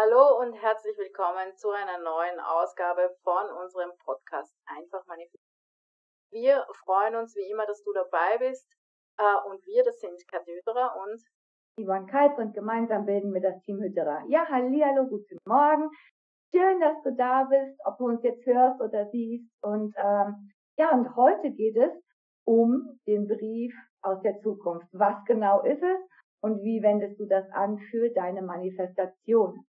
Hallo und herzlich willkommen zu einer neuen Ausgabe von unserem Podcast Einfach Manifestieren. Wir freuen uns wie immer, dass du dabei bist. Äh, und wir, das sind Kat Hütterer und Yvonne Kalb und gemeinsam bilden wir das Team Hütterer. Ja, hallo, guten Morgen. Schön, dass du da bist, ob du uns jetzt hörst oder siehst. Und ähm, ja, und heute geht es um den Brief aus der Zukunft. Was genau ist es und wie wendest du das an für deine Manifestation?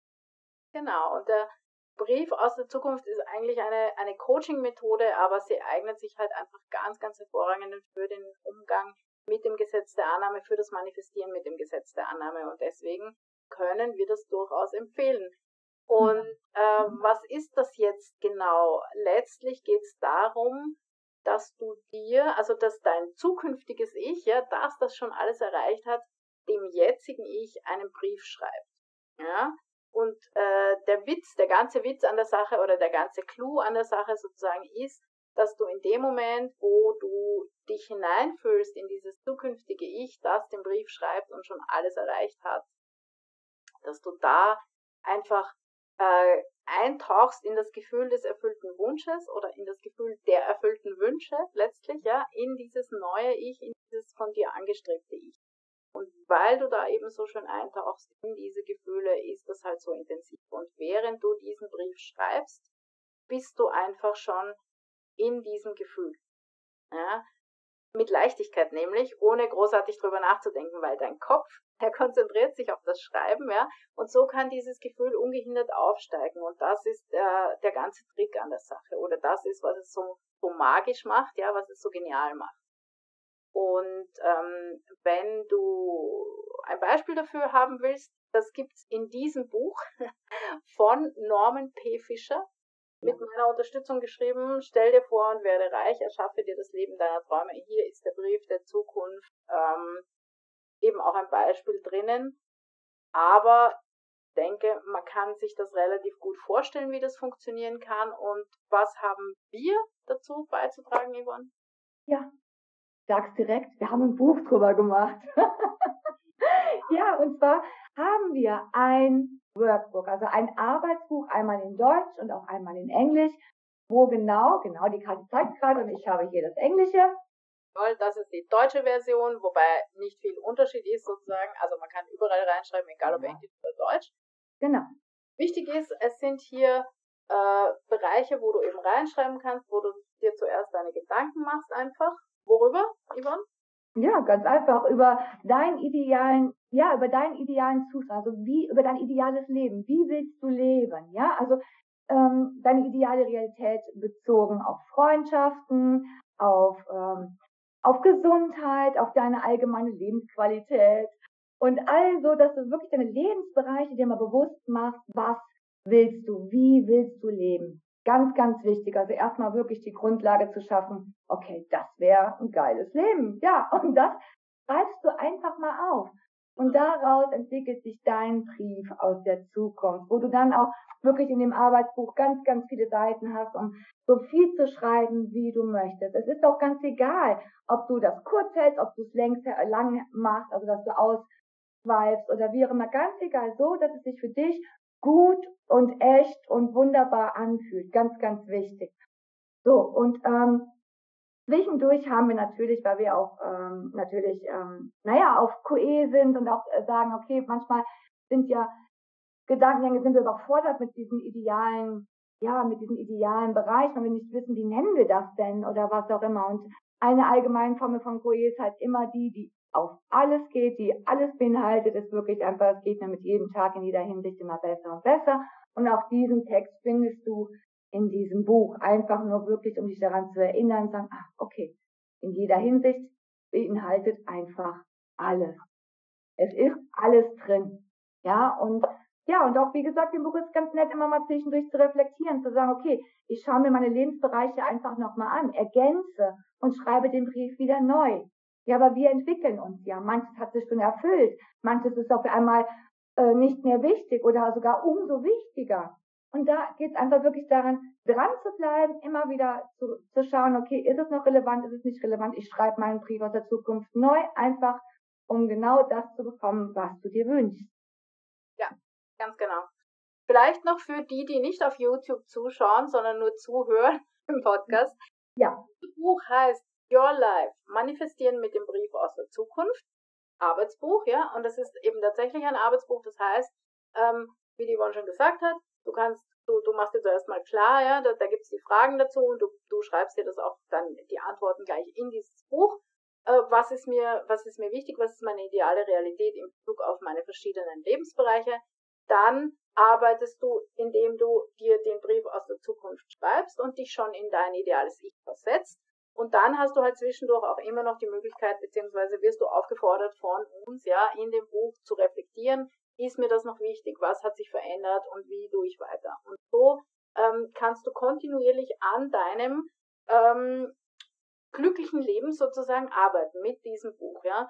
Genau, und der Brief aus der Zukunft ist eigentlich eine, eine Coaching-Methode, aber sie eignet sich halt einfach ganz, ganz hervorragend für den Umgang mit dem Gesetz der Annahme, für das Manifestieren mit dem Gesetz der Annahme. Und deswegen können wir das durchaus empfehlen. Und äh, was ist das jetzt genau? Letztlich geht es darum, dass du dir, also dass dein zukünftiges Ich, ja, das das schon alles erreicht hat, dem jetzigen Ich einen Brief schreibt. Ja, und äh, der Witz, der ganze Witz an der Sache oder der ganze Clou an der Sache sozusagen ist, dass du in dem Moment, wo du dich hineinfühlst in dieses zukünftige Ich, das den Brief schreibt und schon alles erreicht hat, dass du da einfach äh, eintauchst in das Gefühl des erfüllten Wunsches oder in das Gefühl der erfüllten Wünsche letztlich, ja, in dieses neue Ich, in dieses von dir angestrebte Ich. Weil du da eben so schön eintauchst in diese Gefühle, ist das halt so intensiv. Und während du diesen Brief schreibst, bist du einfach schon in diesem Gefühl. Ja? Mit Leichtigkeit nämlich, ohne großartig drüber nachzudenken, weil dein Kopf, der konzentriert sich auf das Schreiben, ja, und so kann dieses Gefühl ungehindert aufsteigen. Und das ist der, der ganze Trick an der Sache. Oder das ist, was es so, so magisch macht, ja, was es so genial macht. Und ähm, wenn du ein Beispiel dafür haben willst, das gibt's in diesem Buch von Norman P. Fischer mit meiner Unterstützung geschrieben. Stell dir vor und werde reich, erschaffe dir das Leben deiner Träume. Hier ist der Brief der Zukunft. Ähm, eben auch ein Beispiel drinnen. Aber ich denke, man kann sich das relativ gut vorstellen, wie das funktionieren kann. Und was haben wir dazu beizutragen, Yvonne? Ja, sag's direkt, wir haben ein Buch drüber gemacht. ja, und zwar haben wir ein Workbook, also ein Arbeitsbuch, einmal in Deutsch und auch einmal in Englisch, wo genau, genau, die Karte zeigt gerade und ich habe hier das Englische. Das ist die deutsche Version, wobei nicht viel Unterschied ist sozusagen. Also man kann überall reinschreiben, egal ob ja. Englisch oder Deutsch. Genau. Wichtig ist, es sind hier äh, Bereiche, wo du eben reinschreiben kannst, wo du dir zuerst deine Gedanken machst einfach Worüber, Yvonne? Ja, ganz einfach über deinen idealen, ja, über deinen idealen Zustand, also wie, über dein ideales Leben. Wie willst du leben? Ja, also ähm, deine ideale Realität bezogen auf Freundschaften, auf, ähm, auf Gesundheit, auf deine allgemeine Lebensqualität und also, dass du wirklich deine Lebensbereiche dir mal bewusst machst, was willst du, wie willst du leben. Ganz, ganz wichtig. Also erstmal wirklich die Grundlage zu schaffen. Okay, das wäre ein geiles Leben. Ja, und das schreibst du einfach mal auf. Und daraus entwickelt sich dein Brief aus der Zukunft, wo du dann auch wirklich in dem Arbeitsbuch ganz, ganz viele Seiten hast, um so viel zu schreiben, wie du möchtest. Es ist auch ganz egal, ob du das kurz hältst, ob du es längst lang machst, also dass du ausschweifst oder wie auch immer. Ganz egal, so, dass es sich für dich gut und echt und wunderbar anfühlt. Ganz, ganz wichtig. So, und ähm, zwischendurch haben wir natürlich, weil wir auch ähm, natürlich, ähm, naja, auf QE sind und auch äh, sagen, okay, manchmal sind ja Gedankengänge, sind wir überfordert mit diesen idealen, ja, mit diesen idealen Bereichen, wenn wir nicht wissen, wie nennen wir das denn oder was auch immer. Und eine allgemeine Formel von QE ist halt immer die, die auf alles geht, die alles beinhaltet, ist wirklich einfach, es geht mir mit jedem Tag in jeder Hinsicht immer besser und besser. Und auch diesen Text findest du in diesem Buch. Einfach nur wirklich, um dich daran zu erinnern, sagen, ach, okay, in jeder Hinsicht beinhaltet einfach alles. Es ist alles drin. Ja, und ja, und auch wie gesagt, im Buch ist ganz nett, immer mal zwischendurch zu reflektieren, zu sagen, okay, ich schaue mir meine Lebensbereiche einfach nochmal an, ergänze und schreibe den Brief wieder neu. Ja, aber wir entwickeln uns ja. Manches hat sich schon erfüllt, manches ist auf einmal äh, nicht mehr wichtig oder sogar umso wichtiger. Und da geht es einfach wirklich daran, dran zu bleiben, immer wieder zu, zu schauen, okay, ist es noch relevant, ist es nicht relevant? Ich schreibe meinen Brief aus der Zukunft neu, einfach um genau das zu bekommen, was du dir wünschst. Ja, ganz genau. Vielleicht noch für die, die nicht auf YouTube zuschauen, sondern nur zuhören im Podcast. Ja. Das Buch heißt Your Life, Manifestieren mit dem Brief aus der Zukunft. Arbeitsbuch, ja, und das ist eben tatsächlich ein Arbeitsbuch, das heißt, ähm, wie die Yvonne schon gesagt hat, du kannst, du, du machst dir zuerst mal klar, ja, da, da gibt's die Fragen dazu und du, du schreibst dir das auch dann die Antworten gleich in dieses Buch. Äh, was ist mir, was ist mir wichtig, was ist meine ideale Realität in Bezug auf meine verschiedenen Lebensbereiche? Dann arbeitest du, indem du dir den Brief aus der Zukunft schreibst und dich schon in dein ideales Ich versetzt. Und dann hast du halt zwischendurch auch immer noch die Möglichkeit, beziehungsweise wirst du aufgefordert von uns, ja, in dem Buch zu reflektieren, ist mir das noch wichtig, was hat sich verändert und wie tue ich weiter. Und so ähm, kannst du kontinuierlich an deinem ähm, glücklichen Leben sozusagen arbeiten mit diesem Buch, ja.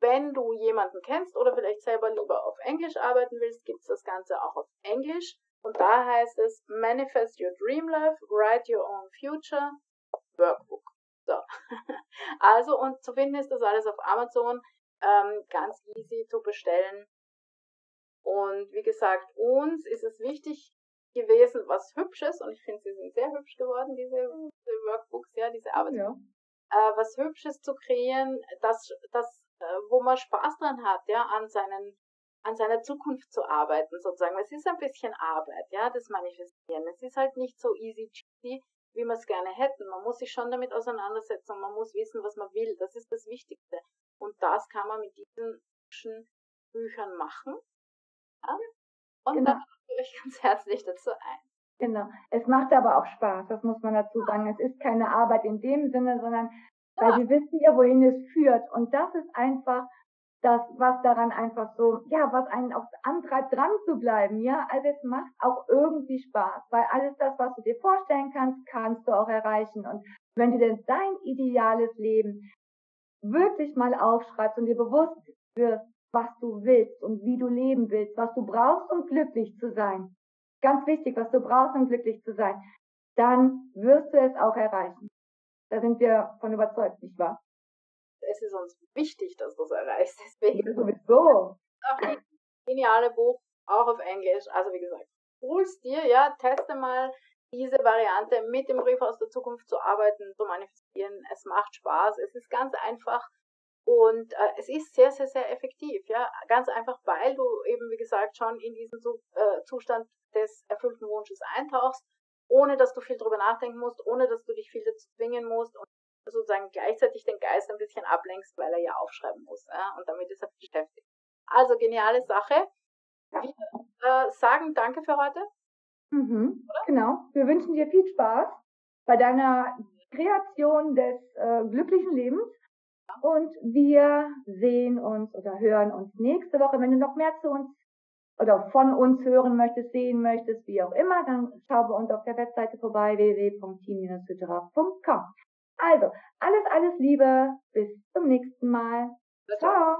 Wenn du jemanden kennst oder vielleicht selber lieber auf Englisch arbeiten willst, gibt es das Ganze auch auf Englisch. Und da heißt es Manifest Your Dream Life, Write Your Own Future, Workbook. So. also, und zu finden ist das alles auf Amazon. Ähm, ganz easy zu bestellen. Und wie gesagt, uns ist es wichtig gewesen, was Hübsches, und ich finde, sie sind sehr hübsch geworden, diese, diese Workbooks, ja, diese Arbeitsbooks, ja. äh, was Hübsches zu kreieren, das, das, äh, wo man Spaß dran hat, ja, an seinen, an seiner Zukunft zu arbeiten, sozusagen. Es ist ein bisschen Arbeit, ja, das Manifestieren. Es ist halt nicht so easy cheesy, wie wir es gerne hätten. Man muss sich schon damit auseinandersetzen, man muss wissen, was man will. Das ist das Wichtigste. Und das kann man mit diesen Büchern machen. Ja? Und genau. da lade ich ganz herzlich dazu ein. Genau. Es macht aber auch Spaß, das muss man dazu sagen. Es ist keine Arbeit in dem Sinne, sondern weil ja. wir wissen ja, wohin es führt. Und das ist einfach das, was daran einfach so, ja, was einen auch antreibt, dran zu bleiben, ja. Also es macht auch irgendwie Spaß, weil alles das, was du dir vorstellen kannst, kannst du auch erreichen. Und wenn du denn dein ideales Leben wirklich mal aufschreibst und dir bewusst wirst, was du willst und wie du leben willst, was du brauchst, um glücklich zu sein. Ganz wichtig, was du brauchst, um glücklich zu sein. Dann wirst du es auch erreichen. Da sind wir von überzeugt, nicht wahr? Es ist uns wichtig, dass du es erreichst. Deswegen. Sowieso. Auch ein geniale Buch, auch auf Englisch. Also wie gesagt, hol's dir, ja, teste mal diese Variante mit dem Brief aus der Zukunft zu arbeiten, zu manifestieren. Es macht Spaß, es ist ganz einfach und äh, es ist sehr, sehr, sehr effektiv. Ja, ganz einfach, weil du eben, wie gesagt, schon in diesen äh, Zustand des erfüllten Wunsches eintauchst, ohne dass du viel drüber nachdenken musst, ohne dass du dich viel dazu zwingen musst und sozusagen gleichzeitig den Geist ein bisschen ablenkst, weil er ja aufschreiben muss. Ja? Und damit ist er beschäftigt. Also geniale Sache. Wir äh, sagen Danke für heute. Mhm, genau. Wir wünschen dir viel Spaß bei deiner Kreation des äh, glücklichen Lebens. Und wir sehen uns oder hören uns nächste Woche. Wenn du noch mehr zu uns oder von uns hören möchtest, sehen möchtest, wie auch immer, dann schau bei uns auf der Webseite vorbei www.team-hydra.com. Also, alles, alles Liebe. Bis zum nächsten Mal. Ciao.